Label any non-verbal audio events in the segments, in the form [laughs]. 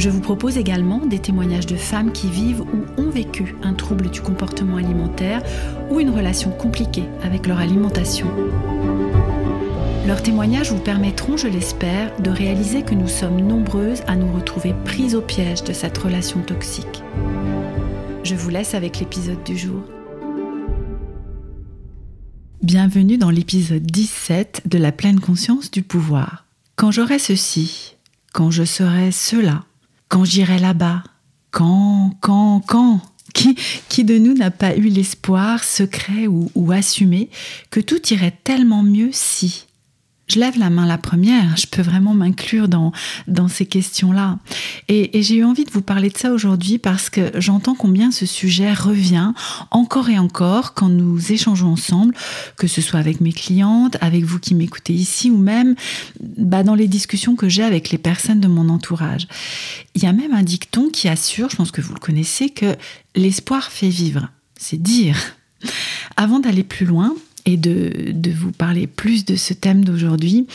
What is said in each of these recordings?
Je vous propose également des témoignages de femmes qui vivent ou ont vécu un trouble du comportement alimentaire ou une relation compliquée avec leur alimentation. Leurs témoignages vous permettront, je l'espère, de réaliser que nous sommes nombreuses à nous retrouver prises au piège de cette relation toxique. Je vous laisse avec l'épisode du jour. Bienvenue dans l'épisode 17 de la pleine conscience du pouvoir. Quand j'aurai ceci, quand je serai cela, quand j'irai là-bas Quand Quand Quand? Qui, qui de nous n'a pas eu l'espoir, secret ou, ou assumé, que tout irait tellement mieux si je lève la main la première, je peux vraiment m'inclure dans, dans ces questions-là. Et, j'ai eu envie de vous parler de ça aujourd'hui parce que j'entends combien ce sujet revient encore et encore quand nous échangeons ensemble, que ce soit avec mes clientes, avec vous qui m'écoutez ici ou même bah, dans les discussions que j'ai avec les personnes de mon entourage. Il y a même un dicton qui assure, je pense que vous le connaissez, que l'espoir fait vivre. C'est dire. Avant d'aller plus loin, de, vous parler plus de ce thème d'aujourd'hui,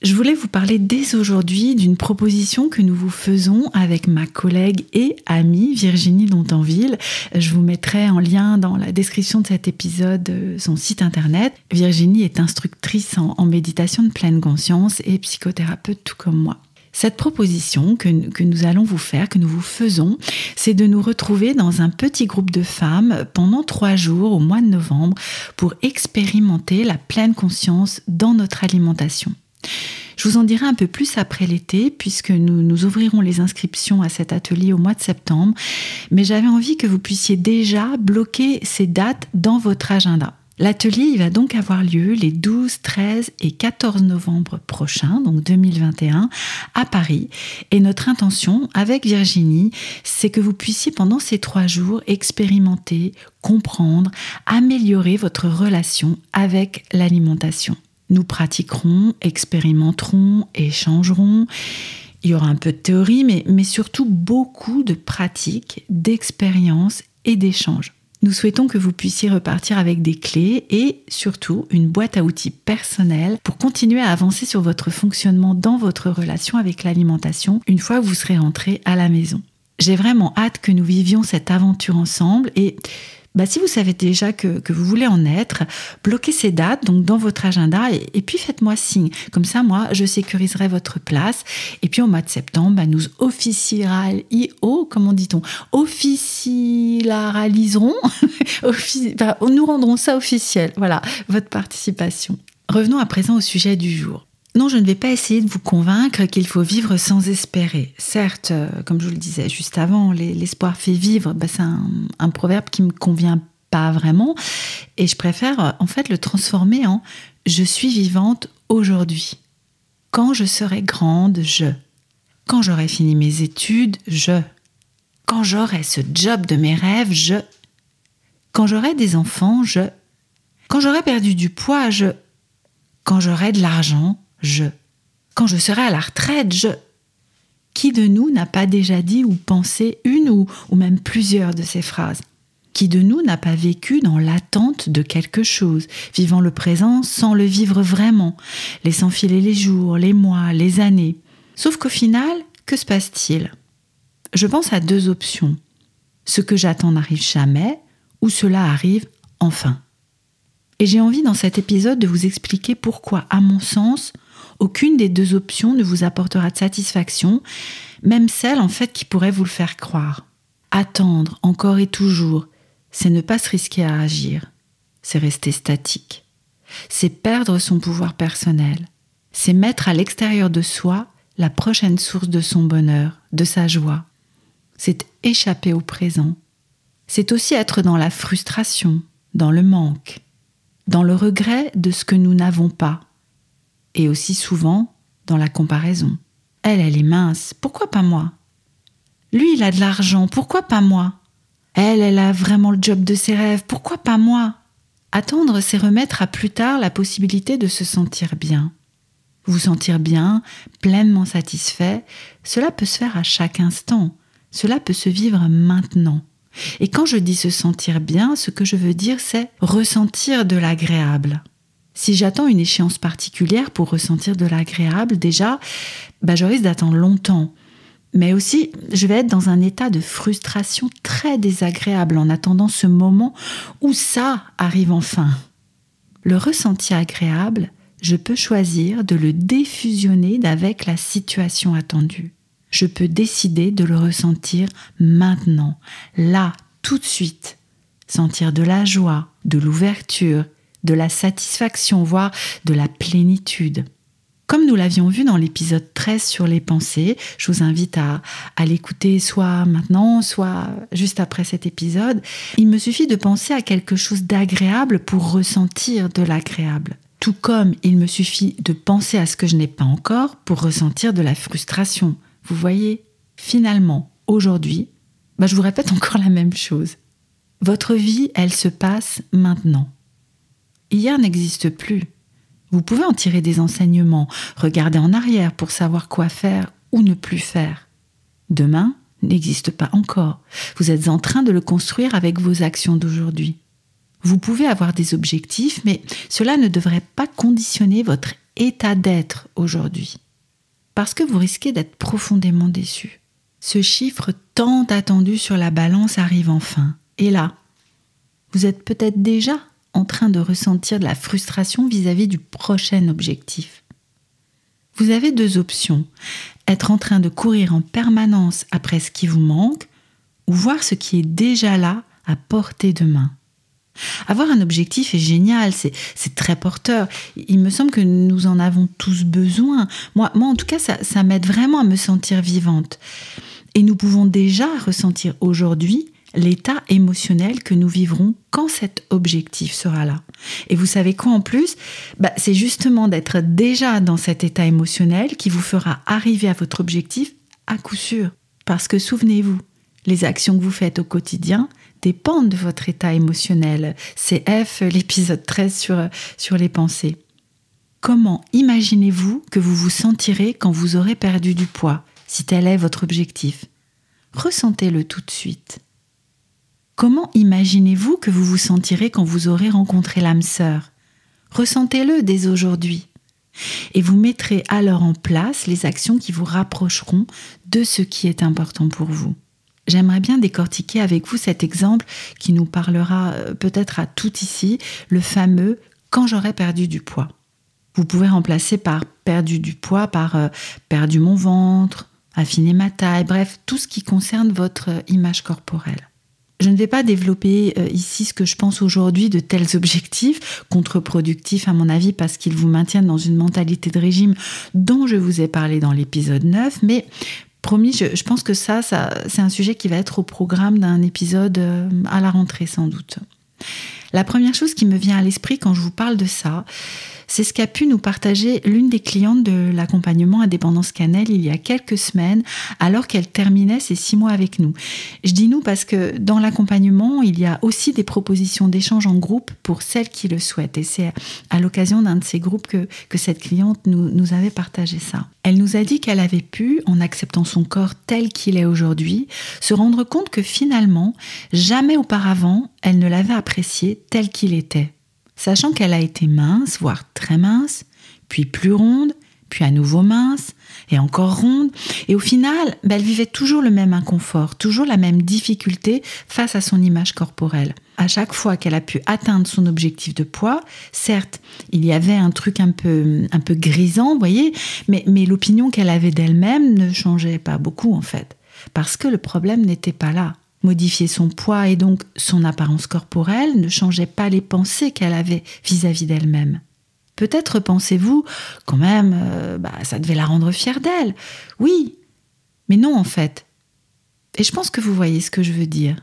je voulais vous parler dès aujourd'hui d'une proposition que nous vous faisons avec ma collègue et amie Virginie Dontanville. Je vous mettrai en lien dans la description de cet épisode son site internet. Virginie est instructrice en méditation de pleine conscience et psychothérapeute tout comme moi. Cette proposition que, nous allons vous faire, que nous vous faisons, c'est de nous retrouver dans un petit groupe de femmes pendant trois jours au mois de novembre pour expérimenter la pleine conscience dans notre alimentation. Je vous en dirai un peu plus après l'été, puisque nous, nous ouvrirons les inscriptions à cet atelier au mois de septembre, mais j'avais envie que vous puissiez déjà bloquer ces dates dans votre agenda. L'atelier va donc avoir lieu les 12, 13 et 14 novembre prochains, donc 2021, à Paris. Et notre intention avec Virginie, c'est que vous puissiez pendant ces trois jours expérimenter, comprendre, améliorer votre relation avec l'alimentation. Nous pratiquerons, expérimenterons, échangerons. Il y aura un peu de théorie, mais, surtout beaucoup de pratiques, d'expériences et d'échanges. Nous souhaitons que vous puissiez repartir avec des clés et surtout une boîte à outils personnelle pour continuer à avancer sur votre fonctionnement dans votre relation avec l'alimentation une fois que vous serez rentré à la maison. J'ai vraiment hâte que nous vivions cette aventure ensemble et bah, si vous savez déjà que, vous voulez en être, bloquez ces dates donc dans votre agenda et, puis faites-moi signe. Comme ça, moi, je sécuriserai votre place. Et puis au mois de septembre, bah, nous officialiserons, comment dit-on, officialiserons, [laughs] nous rendrons ça officiel. Voilà, votre participation. Revenons à présent au sujet du jour. Non, je ne vais pas essayer de vous convaincre qu'il faut vivre sans espérer. Certes, euh, comme je vous le disais juste avant, l'espoir fait vivre, bah, c'est un, proverbe qui me convient pas vraiment. Et je préfère euh, en fait le transformer en je suis vivante aujourd'hui. Quand je serai grande, je. Quand j'aurai fini mes études, je. Quand j'aurai ce job de mes rêves, je. Quand j'aurai des enfants, je. Quand j'aurai perdu du poids, je. Quand j'aurai de l'argent, je. Quand je serai à la retraite, je. Qui de nous n'a pas déjà dit ou pensé une ou, ou même plusieurs de ces phrases? Qui de nous n'a pas vécu dans l'attente de quelque chose, vivant le présent sans le vivre vraiment, laissant filer les jours, les mois, les années? Sauf qu'au final, que se passe-t-il? Je pense à deux options. Ce que j'attends n'arrive jamais, ou cela arrive enfin. Et j'ai envie dans cet épisode de vous expliquer pourquoi, à mon sens, aucune des deux options ne vous apportera de satisfaction, même celle en fait qui pourrait vous le faire croire. Attendre encore et toujours, c'est ne pas se risquer à agir, c'est rester statique, c'est perdre son pouvoir personnel, c'est mettre à l'extérieur de soi la prochaine source de son bonheur, de sa joie, c'est échapper au présent, c'est aussi être dans la frustration, dans le manque, dans le regret de ce que nous n'avons pas, et aussi souvent dans la comparaison. Elle, elle est mince, pourquoi pas moi? Lui, il a de l'argent, pourquoi pas moi? Elle, elle a vraiment le job de ses rêves, pourquoi pas moi? Attendre, c'est remettre à plus tard la possibilité de se sentir bien. Vous sentir bien, pleinement satisfait, cela peut se faire à chaque instant, cela peut se vivre maintenant. Et quand je dis se sentir bien, ce que je veux dire, c'est ressentir de l'agréable. Si j'attends une échéance particulière pour ressentir de l'agréable, déjà, bah, je risque d'attendre longtemps. Mais aussi, je vais être dans un état de frustration très désagréable en attendant ce moment où ça arrive enfin. Le ressenti agréable, je peux choisir de le défusionner avec la situation attendue. Je peux décider de le ressentir maintenant, là, tout de suite. Sentir de la joie, de l'ouverture, de la satisfaction, voire de la plénitude. Comme nous l'avions vu dans l'épisode 13 sur les pensées, je vous invite à, à l'écouter soit maintenant, soit juste après cet épisode, il me suffit de penser à quelque chose d'agréable pour ressentir de l'agréable. Tout comme il me suffit de penser à ce que je n'ai pas encore pour ressentir de la frustration. Vous voyez, finalement, aujourd'hui, bah, je vous répète [laughs] encore la même chose. Votre vie, elle se passe maintenant. Hier n'existe plus. Vous pouvez en tirer des enseignements, regarder en arrière pour savoir quoi faire ou ne plus faire. Demain n'existe pas encore. Vous êtes en train de le construire avec vos actions d'aujourd'hui. Vous pouvez avoir des objectifs, mais cela ne devrait pas conditionner votre état d'être aujourd'hui. Parce que vous risquez d'être profondément déçu. Ce chiffre tant attendu sur la balance arrive enfin. Et là, vous êtes peut-être déjà en train de ressentir de la frustration vis-à-vis du prochain objectif. Vous avez deux options. Être en train de courir en permanence après ce qui vous manque ou voir ce qui est déjà là à portée de main. Avoir un objectif est génial, c'est très porteur. Il me semble que nous en avons tous besoin. Moi, moi en tout cas, ça, ça m'aide vraiment à me sentir vivante. Et nous pouvons déjà ressentir aujourd'hui l'état émotionnel que nous vivrons quand cet objectif sera là. Et vous savez quoi en plus? Bah, C'est justement d'être déjà dans cet état émotionnel qui vous fera arriver à votre objectif à coup sûr. Parce que souvenez-vous, les actions que vous faites au quotidien dépendent de votre état émotionnel. C'est F, l'épisode 13 sur, sur les pensées. Comment imaginez-vous que vous vous sentirez quand vous aurez perdu du poids, si tel est votre objectif? Ressentez-le tout de suite. Comment imaginez-vous que vous vous sentirez quand vous aurez rencontré l'âme sœur? Ressentez-le dès aujourd'hui. Et vous mettrez alors en place les actions qui vous rapprocheront de ce qui est important pour vous. J'aimerais bien décortiquer avec vous cet exemple qui nous parlera euh, peut-être à tout ici, le fameux quand j'aurai perdu du poids. Vous pouvez remplacer par perdu du poids par euh, perdu mon ventre, affiner ma taille, bref, tout ce qui concerne votre euh, image corporelle. Je ne vais pas développer euh, ici ce que je pense aujourd'hui de tels objectifs, contre-productifs à mon avis parce qu'ils vous maintiennent dans une mentalité de régime dont je vous ai parlé dans l'épisode 9, mais promis, je, pense que ça, c'est un sujet qui va être au programme d'un épisode euh, à la rentrée sans doute. La première chose qui me vient à l'esprit quand je vous parle de ça, c'est ce qu'a pu nous partager l'une des clientes de l'accompagnement à dépendance cannelle il y a quelques semaines, alors qu'elle terminait ses six mois avec nous. Je dis nous parce que dans l'accompagnement, il y a aussi des propositions d'échange en groupe pour celles qui le souhaitent. Et c'est à l'occasion d'un de ces groupes que, que cette cliente nous, nous avait partagé ça. Elle nous a dit qu'elle avait pu, en acceptant son corps tel qu'il est aujourd'hui, se rendre compte que finalement, jamais auparavant, elle ne l'avait apprécié tel qu'il était sachant qu'elle a été mince, voire très mince, puis plus ronde, puis à nouveau mince, et encore ronde. Et au final, bah, elle vivait toujours le même inconfort, toujours la même difficulté face à son image corporelle. À chaque fois qu'elle a pu atteindre son objectif de poids, certes, il y avait un truc un peu, un peu grisant, vous voyez, mais, mais l'opinion qu'elle avait d'elle-même ne changeait pas beaucoup en fait. Parce que le problème n'était pas là. Modifier son poids et donc son apparence corporelle ne changeait pas les pensées qu'elle avait vis-à-vis d'elle-même. Peut-être pensez-vous, quand même, euh, bah, ça devait la rendre fière d'elle. Oui, mais non en fait. Et je pense que vous voyez ce que je veux dire.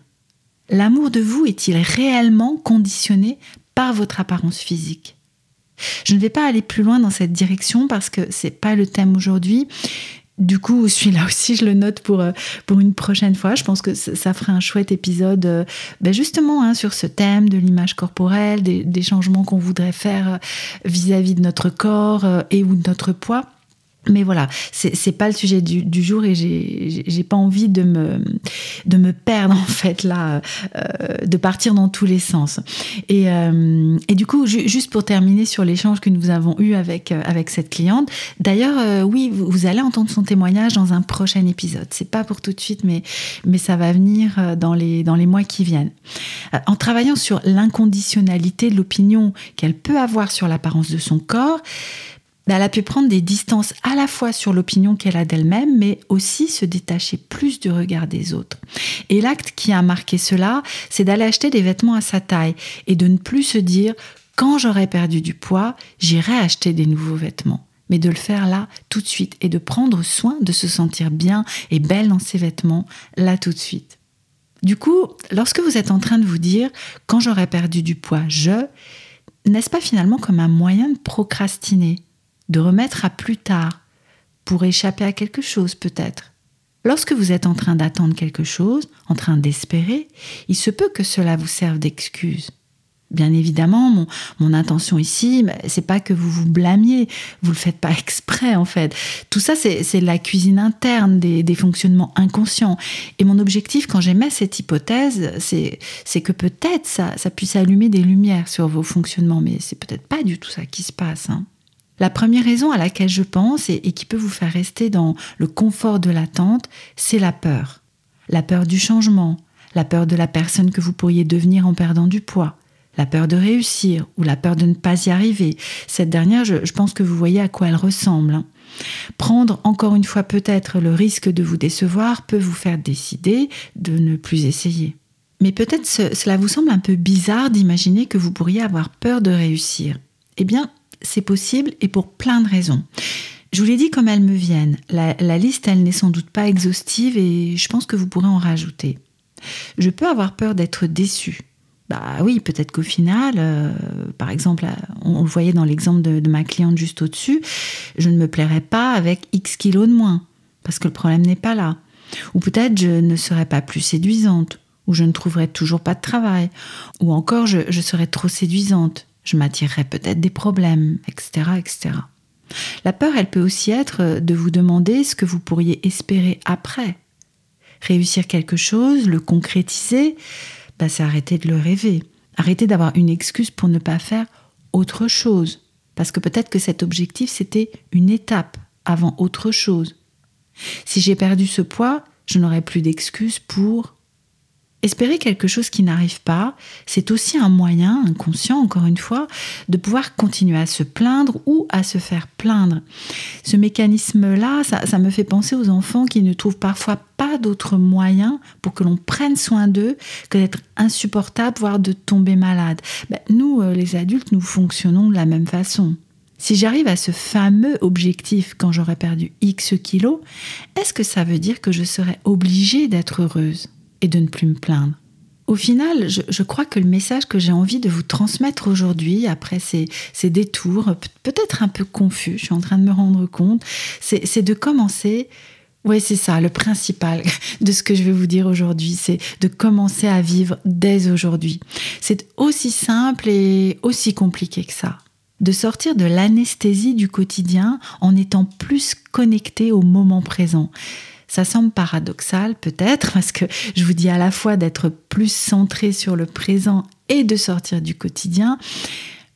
L'amour de vous est-il réellement conditionné par votre apparence physique? Je ne vais pas aller plus loin dans cette direction parce que c'est pas le thème aujourd'hui. Du coup, celui-là [laughs] aussi, je le note pour, euh, pour une prochaine fois. Je pense que ça ferait un chouette épisode euh, ben justement hein, sur ce thème de l'image corporelle, des, des changements qu'on voudrait faire vis-à-vis de notre corps et ou de notre poids. Mais voilà, c'est pas le sujet du, jour et j'ai pas envie de me, de me perdre [laughs] en fait là, euh, de partir dans tous les sens. Et, euh, et du coup, juste pour terminer sur l'échange que nous avons eu avec, euh, avec cette cliente, d'ailleurs, oui, vous, allez entendre son témoignage dans un prochain épisode. C'est pas pour tout de suite, mais, mais ça va venir dans les, dans les mois qui viennent. En travaillant sur l'inconditionnalité de l'opinion qu'elle peut avoir sur l'apparence de son corps, elle a pu prendre des distances à la fois sur l'opinion qu'elle a d'elle-même, mais aussi se détacher plus du regard des autres. Et l'acte qui a marqué cela, c'est d'aller acheter des vêtements à sa taille et de ne plus se dire quand j'aurai perdu du poids, j'irai acheter des nouveaux vêtements. Mais de le faire là, tout de suite, et de prendre soin de se sentir bien et belle dans ses vêtements, là tout de suite. Du coup, lorsque vous êtes en train de vous dire quand j'aurai perdu du poids, je, n'est-ce pas finalement comme un moyen de procrastiner? De remettre à plus tard, pour échapper à quelque chose peut-être. Lorsque vous êtes en train d'attendre quelque chose, en train d'espérer, il se peut que cela vous serve d'excuse. Bien évidemment, mon, intention ici, c'est pas que vous vous blâmiez, vous le faites pas [laughs] exprès en fait. Tout ça, c'est la cuisine interne des, fonctionnements inconscients. Et mon objectif, quand j'émets cette hypothèse, c'est que peut-être ça, ça puisse allumer des lumières sur vos fonctionnements, mais c'est peut-être pas du tout ça qui se passe. Hein. La première raison à laquelle je pense et, qui peut vous faire rester dans le confort de l'attente, c'est la peur. La peur du changement, la peur de la personne que vous pourriez devenir en perdant du poids, la peur de réussir ou la peur de ne pas y arriver. Cette dernière, je, pense que vous voyez à quoi elle ressemble. Hein. Prendre encore une fois peut-être le risque de vous décevoir peut vous faire décider de ne plus essayer. Mais peut-être cela vous semble un peu bizarre d'imaginer que vous pourriez avoir peur de réussir. Eh bien, c'est possible et pour plein de raisons. Je vous l'ai dit comme elles me viennent. La, liste, elle n'est sans doute pas exhaustive et je pense que vous pourrez en rajouter. Je peux avoir peur d'être déçu. Bah oui, peut-être qu'au final, euh, par exemple, on, le voyait dans l'exemple de, ma cliente juste au-dessus, je ne me plairais pas avec X kilos de moins, parce que le problème n'est pas là. Ou peut-être je ne serais pas plus séduisante, ou je ne trouverais toujours pas de travail, ou encore je serais trop séduisante, je m'attirerai peut-être des problèmes, etc., etc. La peur, elle peut aussi être de vous demander ce que vous pourriez espérer après. Réussir quelque chose, le concrétiser, bah, c'est arrêter de le rêver. Arrêter d'avoir une excuse pour ne pas faire autre chose. Parce que peut-être que cet objectif, c'était une étape avant autre chose. Si j'ai perdu ce poids, je n'aurai plus d'excuses pour Espérer quelque chose qui n'arrive pas, c'est aussi un moyen, inconscient encore une fois, de pouvoir continuer à se plaindre ou à se faire plaindre. Ce mécanisme-là, ça, me fait penser aux enfants qui ne trouvent parfois pas d'autre moyen pour que l'on prenne soin d'eux que d'être insupportable, voire de tomber malade. Ben, nous, euh, les adultes, nous fonctionnons de la même façon. Si j'arrive à ce fameux objectif quand j'aurai perdu X kilos, est-ce que ça veut dire que je serai obligée d'être heureuse? Et de ne plus me plaindre. Au final, je, crois que le message que j'ai envie de vous transmettre aujourd'hui, après ces, détours, peut-être un peu confus, je suis en train de me rendre compte, c'est de commencer oui, c'est ça, le principal [laughs] de ce que je vais vous dire aujourd'hui, c'est de commencer à vivre dès aujourd'hui. C'est aussi simple et aussi compliqué que ça. De sortir de l'anesthésie du quotidien en étant plus connecté au moment présent. Ça semble paradoxal peut-être parce que je vous dis à la fois d'être plus centré sur le présent et de sortir du quotidien.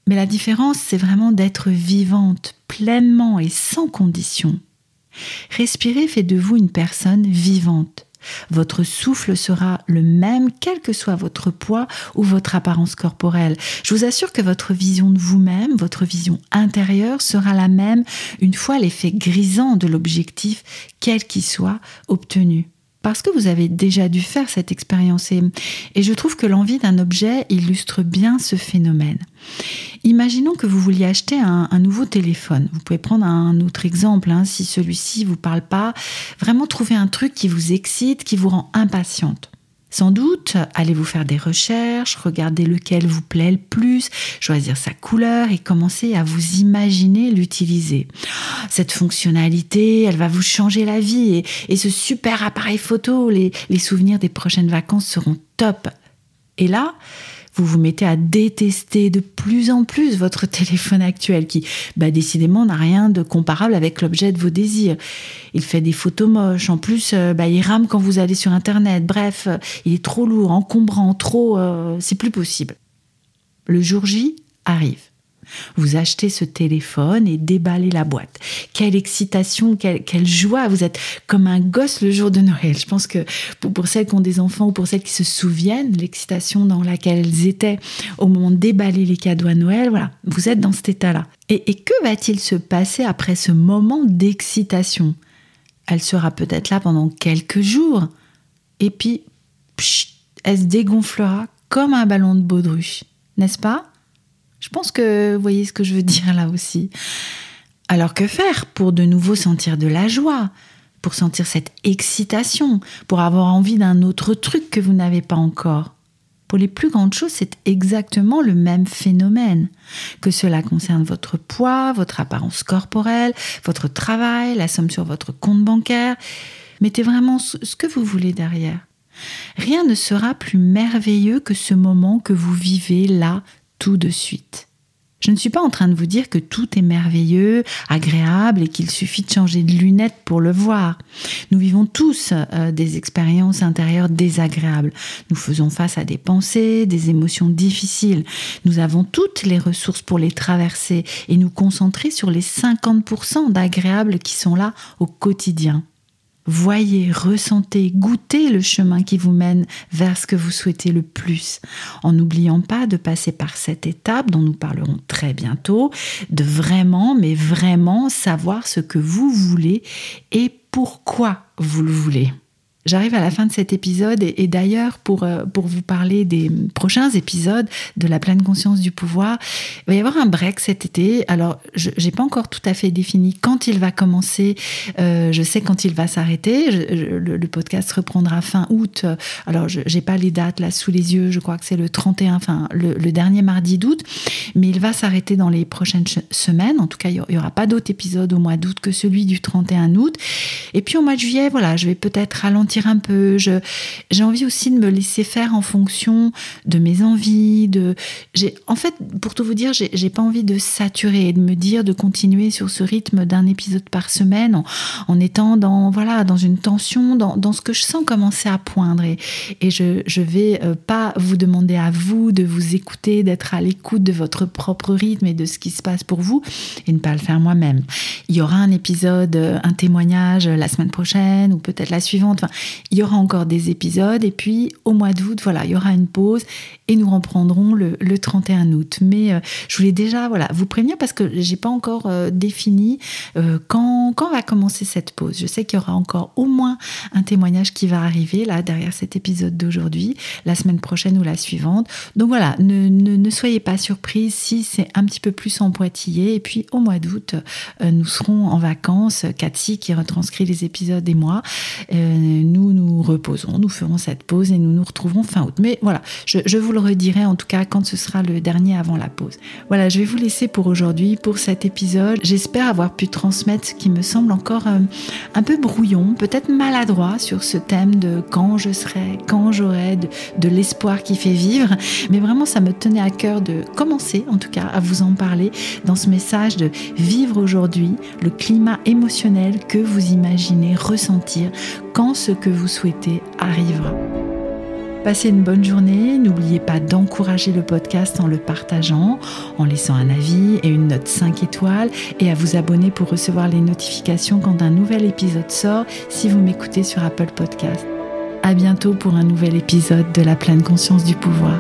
Mais la différence, c'est vraiment d'être vivante pleinement et sans condition. Respirer fait de vous une personne vivante. Votre souffle sera le même quel que soit votre poids ou votre apparence corporelle. Je vous assure que votre vision de vous-même, votre vision intérieure sera la même une fois l'effet grisant de l'objectif, quel qu'il soit, obtenu parce que vous avez déjà dû faire cette expérience et, je trouve que l'envie d'un objet illustre bien ce phénomène. Imaginons que vous vouliez acheter un, nouveau téléphone. Vous pouvez prendre un autre exemple hein, si celui-ci vous parle pas. Vraiment trouver un truc qui vous excite, qui vous rend impatiente. Sans doute, allez-vous faire des recherches, regarder lequel vous plaît le plus, choisir sa couleur et commencer à vous imaginer l'utiliser. Cette fonctionnalité, elle va vous changer la vie et, ce super appareil photo, les souvenirs des prochaines vacances seront top. Et là, vous vous mettez à détester de plus en plus votre [laughs] téléphone actuel qui, bah, décidément, n'a rien de comparable avec l'objet de vos désirs. Il fait des photos moches. En plus, euh, bah, il rame quand vous allez sur Internet. Bref, euh, il est trop lourd, encombrant, trop... Euh, c'est plus possible. Le jour J arrive. Vous achetez ce téléphone et déballez la boîte. Quelle excitation, quelle, joie. Vous êtes comme un gosse le jour de Noël. Je pense que pour, celles qui ont des enfants ou pour celles qui se souviennent, l'excitation dans laquelle elles étaient au moment de déballer les cadeaux à Noël, voilà, vous êtes dans cet état-là. Et, que va-t-il se passer après ce moment d'excitation? Elle sera peut-être là pendant quelques jours. Et puis, elle se dégonflera comme un ballon de baudruche, n'est-ce pas? Je pense que vous voyez ce que je veux dire là aussi. Alors que faire pour de nouveau sentir de la joie, pour sentir cette excitation, pour avoir envie d'un autre truc que vous n'avez pas encore? Pour les plus grandes choses, c'est exactement le même phénomène. Que cela concerne votre poids, votre apparence corporelle, votre travail, la somme sur votre compte bancaire. Mettez vraiment ce que vous voulez derrière. Rien ne sera plus merveilleux que ce moment que vous vivez là tout de suite. Je ne suis pas en train de vous dire que tout est merveilleux, agréable et qu'il suffit de changer de lunettes pour le voir. Nous vivons tous euh, des expériences intérieures désagréables. Nous faisons face à des pensées, des émotions difficiles. Nous avons toutes les ressources pour les traverser et nous concentrer sur les 50% d'agréables qui sont là au quotidien. Voyez, ressentez, goûtez le chemin qui vous mène vers ce que vous souhaitez le plus, en n'oubliant pas de passer par cette étape dont nous parlerons très bientôt, de vraiment, mais vraiment savoir ce que vous voulez et pourquoi vous le voulez. J'arrive à la fin de cet épisode et, d'ailleurs pour, euh, pour vous parler des prochains épisodes de la pleine conscience du pouvoir, il va y avoir un break cet été. Alors je n'ai pas encore tout à fait défini quand il va commencer. Euh, je sais quand il va s'arrêter. Le, podcast reprendra fin août. Alors je n'ai pas les dates là sous les yeux. Je crois que c'est le 31, enfin le, dernier mardi d'août. Mais il va s'arrêter dans les prochaines semaines. En tout cas, il n'y aura pas d'autres épisodes au mois d'août que celui du 31 août. Et puis au mois de juillet, voilà, je vais peut-être ralentir un peu. j'ai envie aussi de me laisser faire en fonction de mes envies. De, en fait, pour tout vous dire, j'ai, pas envie de saturer et de me dire de continuer sur ce rythme d'un épisode par semaine en, étant dans, voilà, dans une tension, dans, dans, ce que je sens commencer à poindre. Et, et je, je vais euh, pas vous demander à vous de vous écouter, d'être à l'écoute de votre propre rythme et de ce qui se passe pour vous et ne pas le faire moi-même. Il y aura un épisode, euh, un témoignage la semaine prochaine ou peut-être la suivante. Il y aura encore des épisodes et puis au mois d'août, voilà, il y aura une pause et nous reprendrons le, 31 août. Mais euh, je voulais déjà voilà, vous prévenir parce que j'ai pas encore euh, défini euh, quand, va commencer cette pause. Je sais qu'il y aura encore au moins un témoignage qui va arriver là derrière cet épisode d'aujourd'hui, la semaine prochaine ou la suivante. Donc voilà, ne, soyez pas surprise si c'est un petit peu plus empoitillé. Et puis au mois d'août, nous serons en vacances. Cathy qui retranscrit les épisodes et moi, nous nous reposons, nous ferons cette pause et nous nous retrouverons fin août. Mais voilà, je, vous le redirai en tout cas quand ce sera le dernier avant la pause. Voilà, je vais vous laisser pour aujourd'hui, pour cet épisode. J'espère avoir pu transmettre ce qui me semble encore euh, un peu brouillon, peut-être maladroit sur ce thème de quand je serai, quand j'aurai, de, l'espoir qui fait vivre. Mais vraiment, ça me tenait à cœur de commencer, en tout cas, à vous en parler dans ce message de vivre aujourd'hui le climat émotionnel que vous imaginez ressentir quand ce que vous souhaitez arrivera. Passez une bonne journée. N'oubliez pas d'encourager le podcast en le partageant, en laissant un avis et une note 5 étoiles et à vous abonner pour recevoir les notifications quand un nouvel épisode sort si vous m'écoutez sur Apple Podcast. À bientôt pour un nouvel épisode de la pleine conscience du pouvoir.